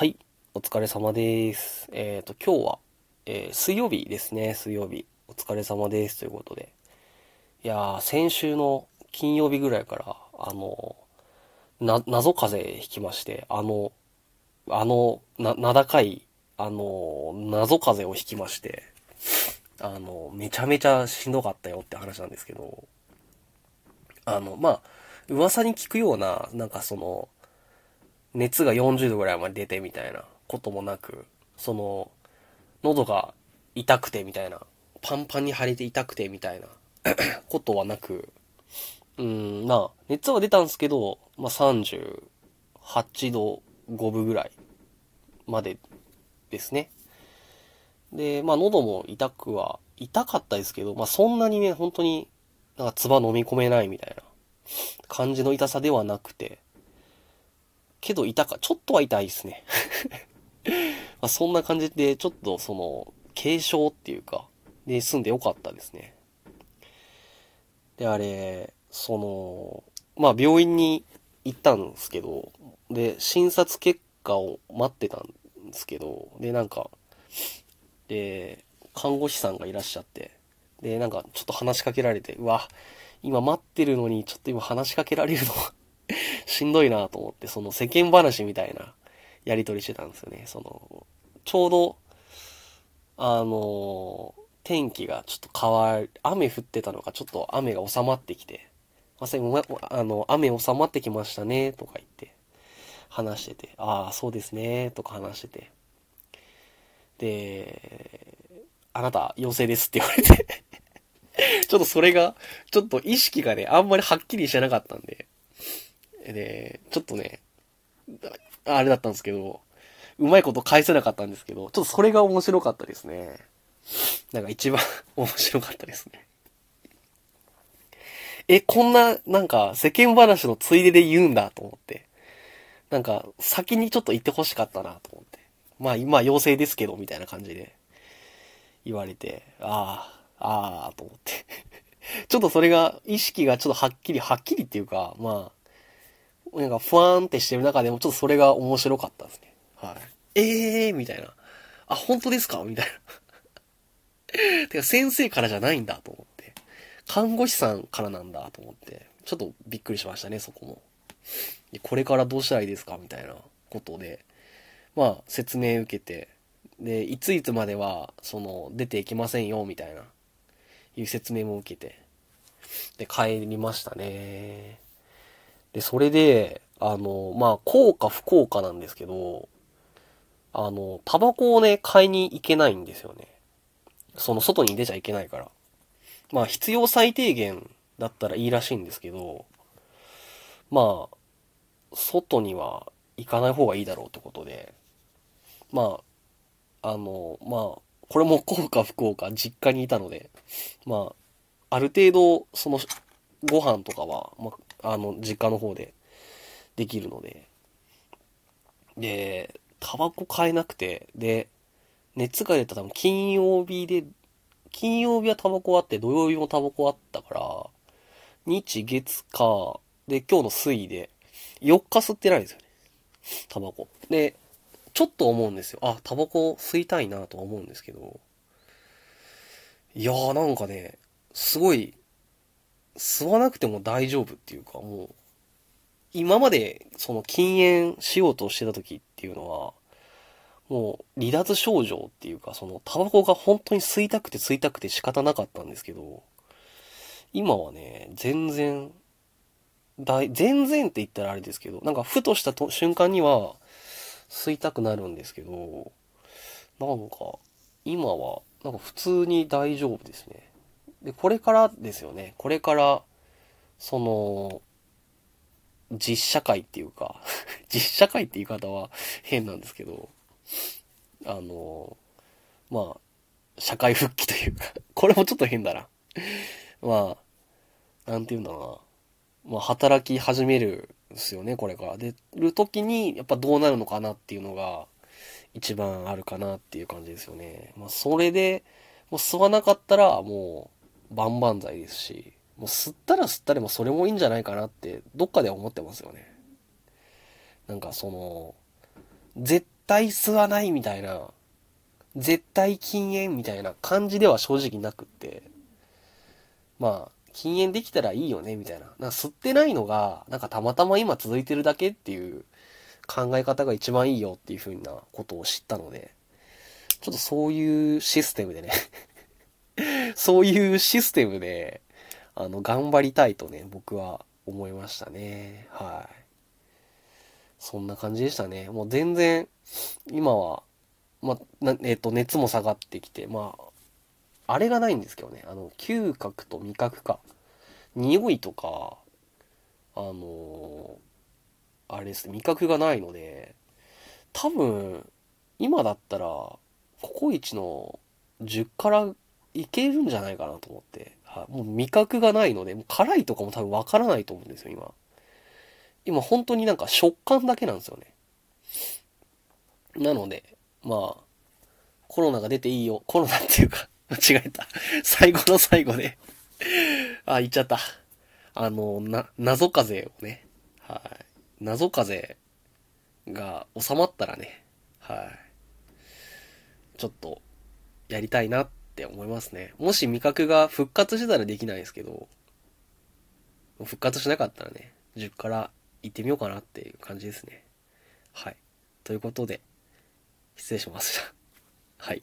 はい、お疲れ様です。えっ、ー、と、今日は、えー、水曜日ですね、水曜日。お疲れ様です。ということで。いやー、先週の金曜日ぐらいから、あの、な、謎風邪ひきまして、あの、あの、な、名高い、あの、謎風邪をひきまして、あの、めちゃめちゃしんどかったよって話なんですけど、あの、まあ、噂に聞くような、なんかその、熱が40度ぐらいまで出てみたいなこともなく、その、喉が痛くてみたいな、パンパンに腫れて痛くてみたいな ことはなく、うん、まあ、熱は出たんですけど、まあ38度5分ぐらいまでですね。で、まあ喉も痛くは、痛かったですけど、まあそんなにね、本当になんか唾飲み込めないみたいな感じの痛さではなくて、けど痛か、ちょっとは痛いですね まそんな感じで、ちょっとその、軽症っていうか、で済んでよかったですね。で、あれ、その、まあ病院に行ったんですけど、で、診察結果を待ってたんですけど、で、なんか、で、看護師さんがいらっしゃって、で、なんかちょっと話しかけられて、うわ、今待ってるのにちょっと今話しかけられるのしんどいなと思って、その世間話みたいなやりとりしてたんですよね。その、ちょうど、あの、天気がちょっと変わる、雨降ってたのがちょっと雨が収まってきて、まさに、あの、雨収まってきましたね、とか言って、話してて、ああ、そうですね、とか話してて。で、あなた、陽性ですって言われて ちょっとそれが、ちょっと意識がね、あんまりはっきりしてなかったんで、で、ちょっとね、あれだったんですけど、うまいこと返せなかったんですけど、ちょっとそれが面白かったですね。なんか一番 面白かったですね。え、こんな、なんか世間話のついでで言うんだと思って。なんか先にちょっと言って欲しかったなと思って。まあ今陽性ですけど、みたいな感じで言われて、ああ、ああ、と思って ちょっとそれが、意識がちょっとはっきり、はっきりっていうか、まあ、なんかふわーんってしてる中でもちょっとそれが面白かったですね。はい。ええー、みたいな。あ、本当ですかみたいな。てか先生からじゃないんだと思って。看護師さんからなんだと思って。ちょっとびっくりしましたね、そこも。これからどうしたらいいですかみたいなことで。まあ、説明受けて。で、いついつまでは、その、出ていけませんよ、みたいな、いう説明も受けて。で、帰りましたね。で、それで、あの、まあ、効か不効かなんですけど、あの、タバコをね、買いに行けないんですよね。その外に出ちゃいけないから。まあ、必要最低限だったらいいらしいんですけど、まあ、外には行かない方がいいだろうってことで、まあ、あの、まあ、これも効か不幸か実家にいたので、まあ、ある程度、その、ご飯とかは、まあ、あの、実家の方でできるので。で、タバコ買えなくて、で、熱が出た多分金曜日で、金曜日はタバコあって、土曜日もタバコあったから、日、月、火、で、今日の水で、4日吸ってないんですよね。タバコ。で、ちょっと思うんですよ。あ、タバコ吸いたいなとは思うんですけど、いやーなんかね、すごい吸わなくても大丈夫っていうか、もう、今までその禁煙しようとしてた時っていうのは、もう離脱症状っていうか、そのタバコが本当に吸いたくて吸いたくて仕方なかったんですけど、今はね、全然、大、全然って言ったらあれですけど、なんかふとしたと瞬間には吸いたくなるんですけど、なんか、今は、なんか普通に大丈夫ですね。で、これからですよね。これから、その、実社会っていうか 実社会って言い方は変なんですけど、あの、まあ、社会復帰というかこれもちょっと変だなまあ、なんて言うんだろうな。まあ、働き始めるんですよね、これから。で、る時に、やっぱどうなるのかなっていうのが、一番あるかなっていう感じですよね。まあ、それで、もう吸わなかったら、もう、万々歳ですし、もう吸ったら吸ったでもそれもいいんじゃないかなって、どっかで思ってますよね。なんかその、絶対吸わないみたいな、絶対禁煙みたいな感じでは正直なくって、まあ、禁煙できたらいいよね、みたいな。なんか吸ってないのが、なんかたまたま今続いてるだけっていう考え方が一番いいよっていう風なことを知ったので、ちょっとそういうシステムでねそういうシステムで、あの、頑張りたいとね、僕は思いましたね。はい。そんな感じでしたね。もう全然、今は、ま、えっ、と、熱も下がってきて、まあ、あれがないんですけどね。あの、嗅覚と味覚か。匂いとか、あのー、あれですね、味覚がないので、多分、今だったら、ココイチの10からいけるんじゃないかなと思って。はい、もう味覚がないので、もう辛いとかも多分わからないと思うんですよ、今。今本当になんか食感だけなんですよね。なので、まあ、コロナが出ていいよ。コロナっていうか、間違えた。最後の最後であ、言っちゃった。あの、な、謎風をね、はい。謎風が収まったらね、はい。ちょっと、やりたいなって思いますね。もし味覚が復活してたらできないですけど、復活しなかったらね、10から行ってみようかなっていう感じですね。はい。ということで、失礼しました。はい。